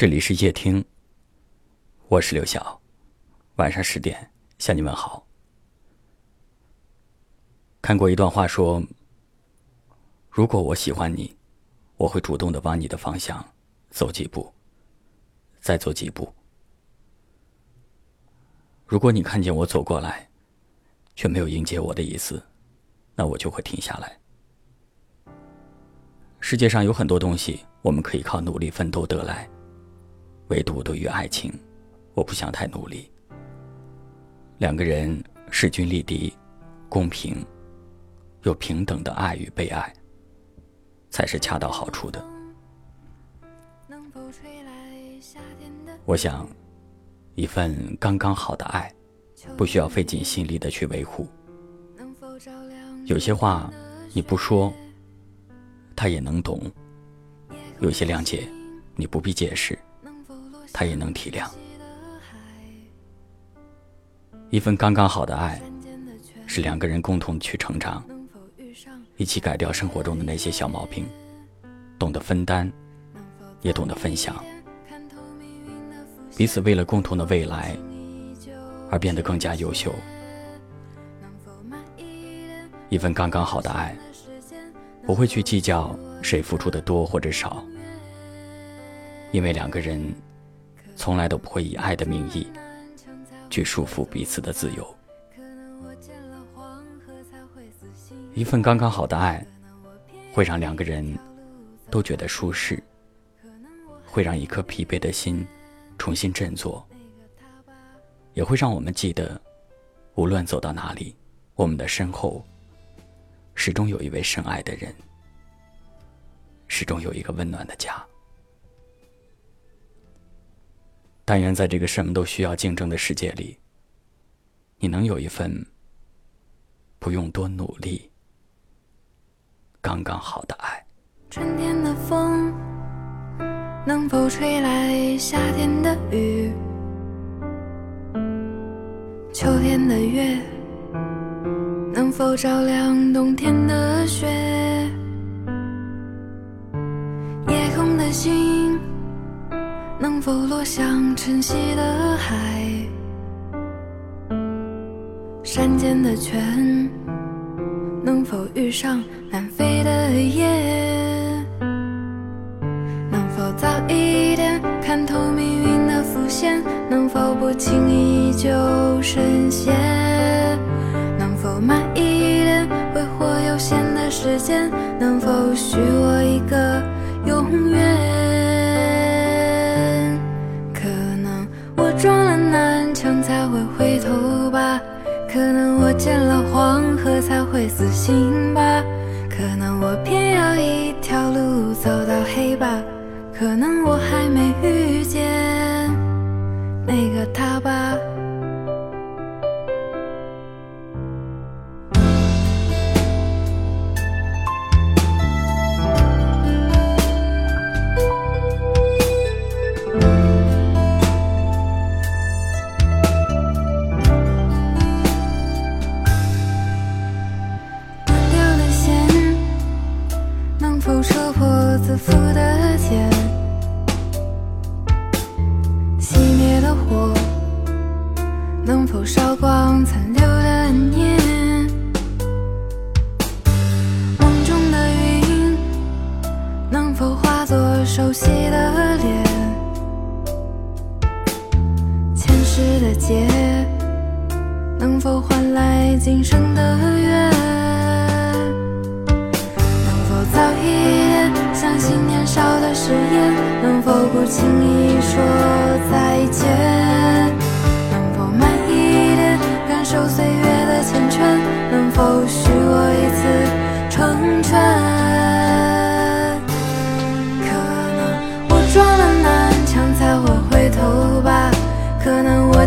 这里是夜听，我是刘晓，晚上十点向你问好。看过一段话说：“如果我喜欢你，我会主动的往你的方向走几步，再走几步。如果你看见我走过来，却没有迎接我的意思，那我就会停下来。世界上有很多东西，我们可以靠努力奋斗得来，唯独对于爱情，我不想太努力。两个人势均力敌，公平。”又平等的爱与被爱，才是恰到好处的。我想，一份刚刚好的爱，不需要费尽心力的去维护。有些话你不说，他也能懂；有些谅解你不必解释，他也能体谅。一份刚刚好的爱，是两个人共同去成长。一起改掉生活中的那些小毛病，懂得分担，也懂得分享，彼此为了共同的未来而变得更加优秀。一份刚刚好的爱，不会去计较谁付出的多或者少，因为两个人从来都不会以爱的名义去束缚彼此的自由。一份刚刚好的爱，会让两个人都觉得舒适，会让一颗疲惫的心重新振作，也会让我们记得，无论走到哪里，我们的身后始终有一位深爱的人，始终有一个温暖的家。但愿在这个什么都需要竞争的世界里，你能有一份不用多努力。刚刚好的爱。春天的风能否吹来夏天的雨？秋天的月能否照亮冬天的雪？夜空的星能否落向晨曦的海？山间的泉。能否遇上南飞的雁？能否早一点看透命运的伏线？能否不轻易就深陷？能否慢一点挥霍有限的时间？能否许我一个永远？漫长才会回头吧。可能我见了黄河才会死心吧，可能我偏要一条路走到黑吧，可能我还没遇见那个他吧。火能否烧光残留的念？梦中的云能否化作熟悉的脸？前世的劫能否换来今生的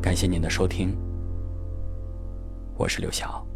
感谢您的收听，我是刘晓。